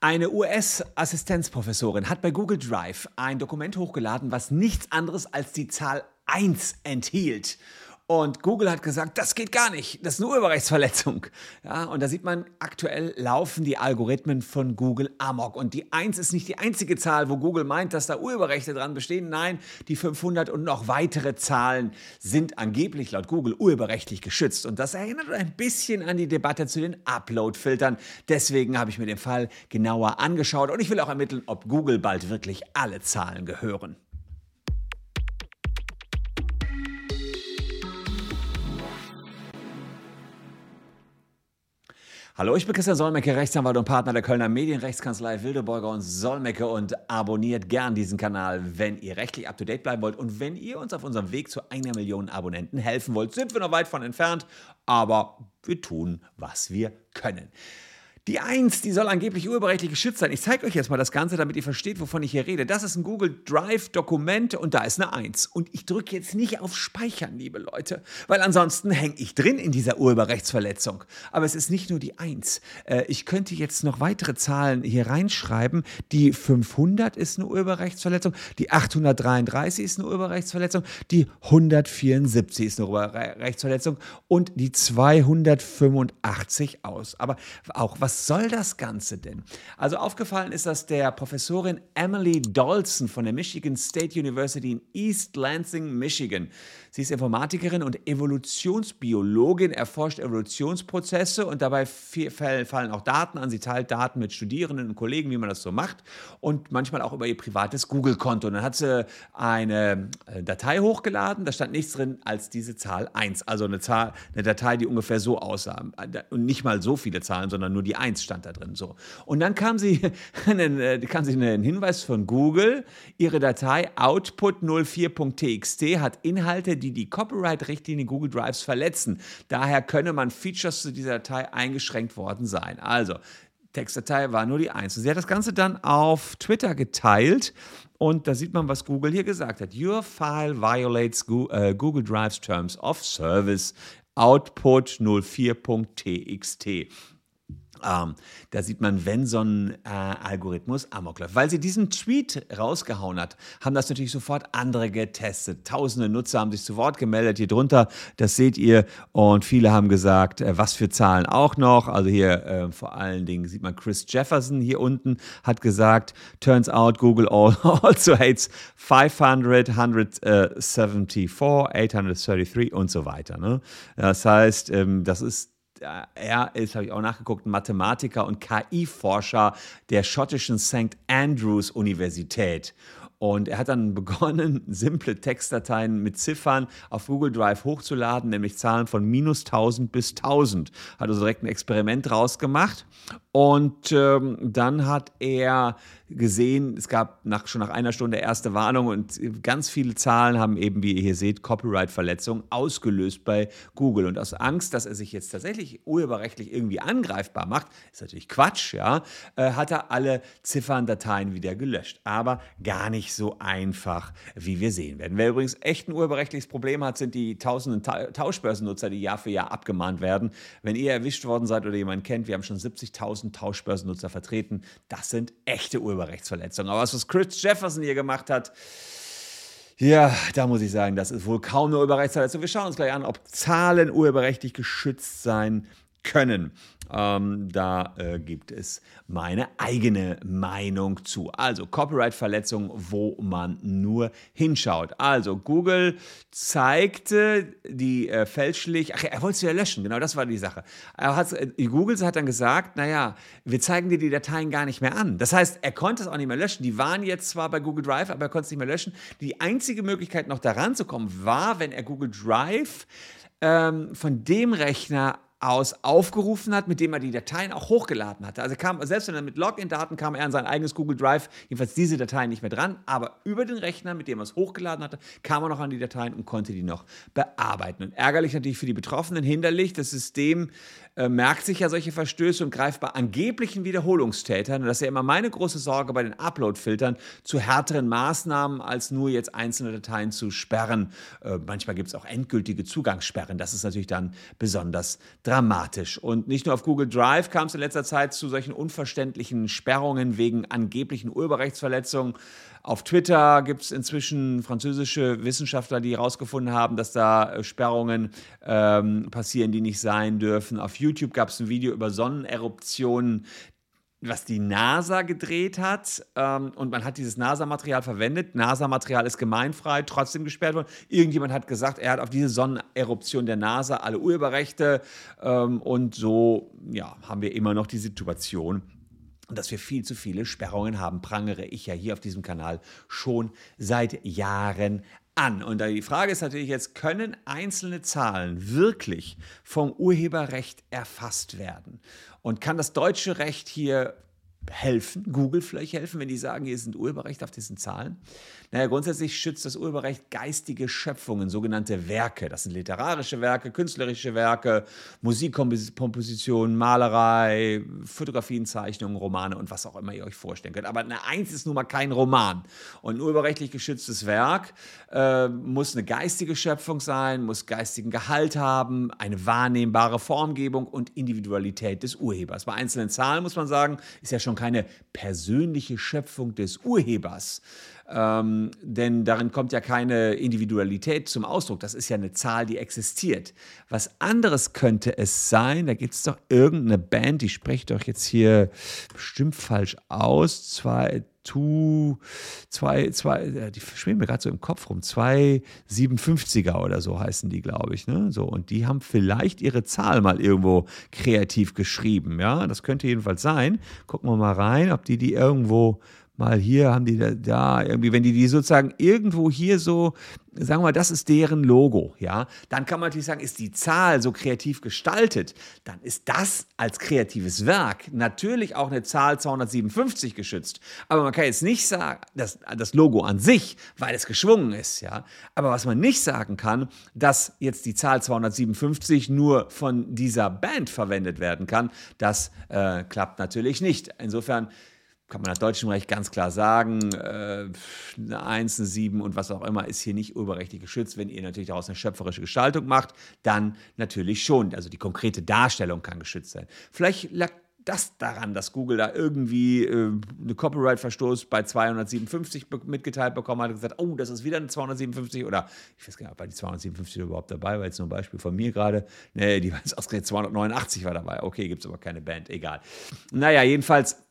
Eine US-Assistenzprofessorin hat bei Google Drive ein Dokument hochgeladen, was nichts anderes als die Zahl 1 enthielt. Und Google hat gesagt, das geht gar nicht, das ist eine Urheberrechtsverletzung. Ja, und da sieht man, aktuell laufen die Algorithmen von Google amok. Und die 1 ist nicht die einzige Zahl, wo Google meint, dass da Urheberrechte dran bestehen. Nein, die 500 und noch weitere Zahlen sind angeblich laut Google urheberrechtlich geschützt. Und das erinnert ein bisschen an die Debatte zu den Upload-Filtern. Deswegen habe ich mir den Fall genauer angeschaut und ich will auch ermitteln, ob Google bald wirklich alle Zahlen gehören. Hallo, ich bin Christian Solmecke, Rechtsanwalt und Partner der Kölner Medienrechtskanzlei Wildeborger und Solmecke und abonniert gern diesen Kanal, wenn ihr rechtlich up-to-date bleiben wollt und wenn ihr uns auf unserem Weg zu einer Million Abonnenten helfen wollt. Sind wir noch weit von entfernt, aber wir tun, was wir können. Die 1, die soll angeblich urheberrechtlich geschützt sein. Ich zeige euch jetzt mal das Ganze, damit ihr versteht, wovon ich hier rede. Das ist ein Google Drive-Dokument und da ist eine 1. Und ich drücke jetzt nicht auf Speichern, liebe Leute, weil ansonsten hänge ich drin in dieser Urheberrechtsverletzung. Aber es ist nicht nur die 1. Äh, ich könnte jetzt noch weitere Zahlen hier reinschreiben. Die 500 ist eine Urheberrechtsverletzung, die 833 ist eine Urheberrechtsverletzung, die 174 ist eine Urheberrechtsverletzung und die 285 aus. Aber auch was soll das Ganze denn? Also aufgefallen ist das der Professorin Emily Dolson von der Michigan State University in East Lansing, Michigan. Sie ist Informatikerin und Evolutionsbiologin, erforscht Evolutionsprozesse und dabei fallen auch Daten an. Sie teilt Daten mit Studierenden und Kollegen, wie man das so macht und manchmal auch über ihr privates Google-Konto. Und dann hat sie eine äh, Datei hochgeladen, da stand nichts drin als diese Zahl 1. Also eine, Zahl, eine Datei, die ungefähr so aussah. Und nicht mal so viele Zahlen, sondern nur die 1 stand da drin. So. Und dann kam sie, äh, kam sie einen Hinweis von Google, ihre Datei output04.txt hat Inhalte, die die Copyright-Richtlinie Google Drives verletzen. Daher könne man Features zu dieser Datei eingeschränkt worden sein. Also, Textdatei war nur die 1. sie hat das Ganze dann auf Twitter geteilt und da sieht man, was Google hier gesagt hat. Your file violates äh, Google Drive's Terms of Service. Output 04.txt. Ähm, da sieht man, wenn so ein äh, Algorithmus amok läuft. Weil sie diesen Tweet rausgehauen hat, haben das natürlich sofort andere getestet. Tausende Nutzer haben sich zu Wort gemeldet hier drunter. Das seht ihr. Und viele haben gesagt, äh, was für Zahlen auch noch. Also hier äh, vor allen Dingen sieht man Chris Jefferson hier unten hat gesagt, turns out Google also hates 500, 174, 833 und so weiter. Ne? Das heißt, ähm, das ist er ist, habe ich auch nachgeguckt, Mathematiker und KI-Forscher der schottischen St. Andrews Universität. Und er hat dann begonnen, simple Textdateien mit Ziffern auf Google Drive hochzuladen, nämlich Zahlen von minus 1000 bis 1000. Hat also direkt ein Experiment draus gemacht. Und ähm, dann hat er gesehen, es gab nach, schon nach einer Stunde erste Warnung und ganz viele Zahlen haben eben, wie ihr hier seht, Copyright-Verletzungen ausgelöst bei Google. Und aus Angst, dass er sich jetzt tatsächlich urheberrechtlich irgendwie angreifbar macht, ist natürlich Quatsch, ja, äh, hat er alle Zifferndateien wieder gelöscht. Aber gar nicht so einfach, wie wir sehen werden. Wer übrigens echt ein urheberrechtliches Problem hat, sind die tausenden Ta Tauschbörsennutzer, die Jahr für Jahr abgemahnt werden. Wenn ihr erwischt worden seid oder jemanden kennt, wir haben schon 70.000 Tauschbörsennutzer vertreten. Das sind echte Urheberrechtliche Urheberrechtsverletzung. Aber was, was Chris Jefferson hier gemacht hat, ja, da muss ich sagen, das ist wohl kaum eine Urheberrechtsverletzung. Wir schauen uns gleich an, ob Zahlen urheberrechtlich geschützt sein können. Ähm, da äh, gibt es meine eigene Meinung zu. Also Copyright-Verletzung, wo man nur hinschaut. Also Google zeigte die äh, fälschlich, ach, er wollte sie ja löschen, genau das war die Sache. Äh, Google hat dann gesagt, naja, wir zeigen dir die Dateien gar nicht mehr an. Das heißt, er konnte es auch nicht mehr löschen. Die waren jetzt zwar bei Google Drive, aber er konnte es nicht mehr löschen. Die einzige Möglichkeit noch daran zu kommen war, wenn er Google Drive ähm, von dem Rechner aus aufgerufen hat, mit dem er die Dateien auch hochgeladen hatte. Also kam, selbst wenn er mit Login-Daten kam er an sein eigenes Google Drive, jedenfalls diese Dateien nicht mehr dran, aber über den Rechner, mit dem er es hochgeladen hatte, kam er noch an die Dateien und konnte die noch bearbeiten. Und ärgerlich natürlich für die Betroffenen, hinderlich, das System äh, merkt sich ja solche Verstöße und greift bei angeblichen Wiederholungstätern, und das ist ja immer meine große Sorge bei den Upload-Filtern, zu härteren Maßnahmen, als nur jetzt einzelne Dateien zu sperren. Äh, manchmal gibt es auch endgültige Zugangssperren, das ist natürlich dann besonders dramatisch. Und nicht nur auf Google Drive kam es in letzter Zeit zu solchen unverständlichen Sperrungen wegen angeblichen Urheberrechtsverletzungen. Auf Twitter gibt es inzwischen französische Wissenschaftler, die herausgefunden haben, dass da äh, Sperrungen ähm, passieren, die nicht sein dürfen. Auf YouTube gab es ein Video über Sonneneruptionen, was die NASA gedreht hat. Ähm, und man hat dieses NASA-Material verwendet. NASA-Material ist gemeinfrei, trotzdem gesperrt worden. Irgendjemand hat gesagt, er hat auf diese Sonneneruption der NASA alle Urheberrechte. Ähm, und so ja, haben wir immer noch die Situation, dass wir viel zu viele Sperrungen haben, prangere ich ja hier auf diesem Kanal schon seit Jahren an. Und die Frage ist natürlich jetzt, können einzelne Zahlen wirklich vom Urheberrecht erfasst werden? Und kann das deutsche Recht hier helfen, Google vielleicht helfen, wenn die sagen, hier sind Urheberrechte auf diesen Zahlen? Naja, grundsätzlich schützt das Urheberrecht geistige Schöpfungen, sogenannte Werke. Das sind literarische Werke, künstlerische Werke, Musikkompositionen, Malerei, Fotografien, Zeichnungen, Romane und was auch immer ihr euch vorstellen könnt. Aber eine Eins ist nun mal kein Roman. Und ein urheberrechtlich geschütztes Werk äh, muss eine geistige Schöpfung sein, muss geistigen Gehalt haben, eine wahrnehmbare Formgebung und Individualität des Urhebers. Bei einzelnen Zahlen muss man sagen, ist ja schon keine persönliche Schöpfung des Urhebers. Ähm, denn darin kommt ja keine Individualität zum Ausdruck. Das ist ja eine Zahl, die existiert. Was anderes könnte es sein, da gibt es doch irgendeine Band, die spricht doch jetzt hier bestimmt falsch aus. Zwei, Tu, zwei, zwei, die schwimmen mir gerade so im Kopf rum, zwei 57er oder so heißen die, glaube ich. Ne? So, und die haben vielleicht ihre Zahl mal irgendwo kreativ geschrieben. Ja, das könnte jedenfalls sein. Gucken wir mal rein, ob die die irgendwo mal hier haben die da, da, irgendwie, wenn die die sozusagen irgendwo hier so, sagen wir mal, das ist deren Logo, ja, dann kann man natürlich sagen, ist die Zahl so kreativ gestaltet, dann ist das als kreatives Werk natürlich auch eine Zahl 257 geschützt. Aber man kann jetzt nicht sagen, dass das Logo an sich, weil es geschwungen ist, ja. Aber was man nicht sagen kann, dass jetzt die Zahl 257 nur von dieser Band verwendet werden kann, das äh, klappt natürlich nicht. Insofern kann man nach deutschem Recht ganz klar sagen, äh, eine 1, eine 7 und was auch immer ist hier nicht urheberrechtlich geschützt. Wenn ihr natürlich daraus eine schöpferische Gestaltung macht, dann natürlich schon. Also die konkrete Darstellung kann geschützt sein. Vielleicht lag das daran, dass Google da irgendwie äh, eine Copyright-Verstoß bei 257 be mitgeteilt bekommen hat und gesagt, oh, das ist wieder eine 257 oder ich weiß gar nicht, ob die 257 überhaupt dabei war, jetzt nur ein Beispiel von mir gerade. Nee, die war jetzt ausgerechnet 289 war dabei. Okay, gibt es aber keine Band, egal. Naja, jedenfalls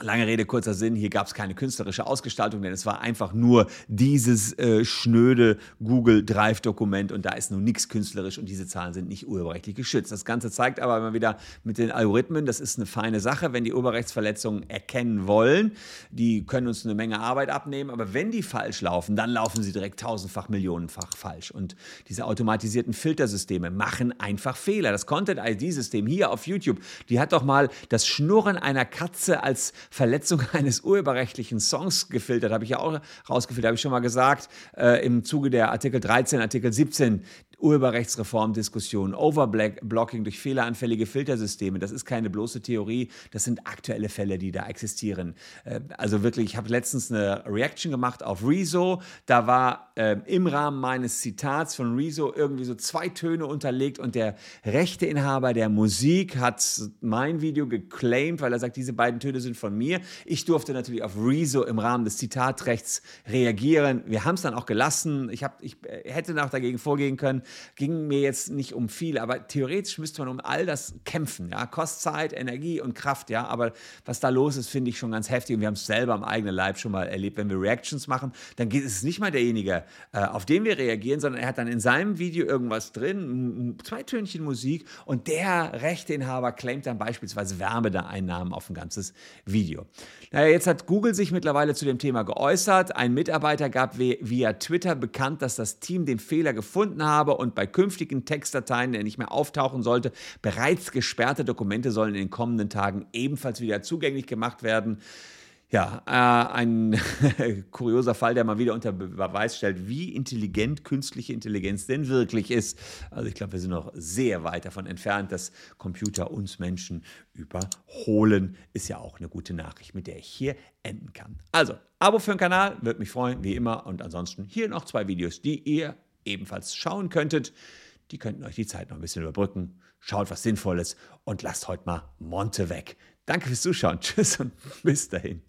Lange Rede, kurzer Sinn, hier gab es keine künstlerische Ausgestaltung, denn es war einfach nur dieses äh, schnöde Google Drive-Dokument und da ist nun nichts künstlerisch und diese Zahlen sind nicht urheberrechtlich geschützt. Das Ganze zeigt aber immer wieder mit den Algorithmen, das ist eine feine Sache, wenn die Urheberrechtsverletzungen erkennen wollen. Die können uns eine Menge Arbeit abnehmen, aber wenn die falsch laufen, dann laufen sie direkt tausendfach, millionenfach falsch. Und diese automatisierten Filtersysteme machen einfach Fehler. Das Content-ID-System hier auf YouTube, die hat doch mal das Schnurren einer Katze als Verletzung eines urheberrechtlichen Songs gefiltert. Habe ich ja auch rausgefiltert, habe ich schon mal gesagt, äh, im Zuge der Artikel 13, Artikel 17 Urheberrechtsreformdiskussion, Overblocking durch fehleranfällige Filtersysteme. Das ist keine bloße Theorie, das sind aktuelle Fälle, die da existieren. Äh, also wirklich, ich habe letztens eine Reaction gemacht auf Rezo. Da war äh, im Rahmen meines Zitats von Rezo irgendwie so zwei Töne unterlegt und der Rechteinhaber der Musik hat mein Video geclaimed, weil er sagt, diese beiden Töne sind von mir. Ich durfte natürlich auf Rezo im Rahmen des Zitatrechts reagieren. Wir haben es dann auch gelassen. Ich, hab, ich äh, hätte noch dagegen vorgehen können ging mir jetzt nicht um viel, aber theoretisch müsste man um all das kämpfen. Ja? Kostet Zeit, Energie und Kraft, ja. Aber was da los ist, finde ich schon ganz heftig. Und wir haben es selber am eigenen Leib schon mal erlebt. Wenn wir Reactions machen, dann ist es nicht mal derjenige, äh, auf den wir reagieren, sondern er hat dann in seinem Video irgendwas drin, zwei Tönchen Musik und der Rechteinhaber claimt dann beispielsweise Werbeeinnahmen auf ein ganzes Video. Naja, jetzt hat Google sich mittlerweile zu dem Thema geäußert. Ein Mitarbeiter gab via Twitter bekannt, dass das Team den Fehler gefunden habe und bei künftigen Textdateien, der nicht mehr auftauchen sollte, bereits gesperrte Dokumente sollen in den kommenden Tagen ebenfalls wieder zugänglich gemacht werden. Ja, äh, ein kurioser Fall, der mal wieder unter Beweis stellt, wie intelligent künstliche Intelligenz denn wirklich ist. Also ich glaube, wir sind noch sehr weit davon entfernt, dass Computer uns Menschen überholen. Ist ja auch eine gute Nachricht, mit der ich hier enden kann. Also, Abo für den Kanal, würde mich freuen, wie immer. Und ansonsten hier noch zwei Videos, die ihr ebenfalls schauen könntet. Die könnten euch die Zeit noch ein bisschen überbrücken. schaut was Sinnvolles und lasst heute mal Monte weg. Danke fürs Zuschauen. Tschüss und bis dahin.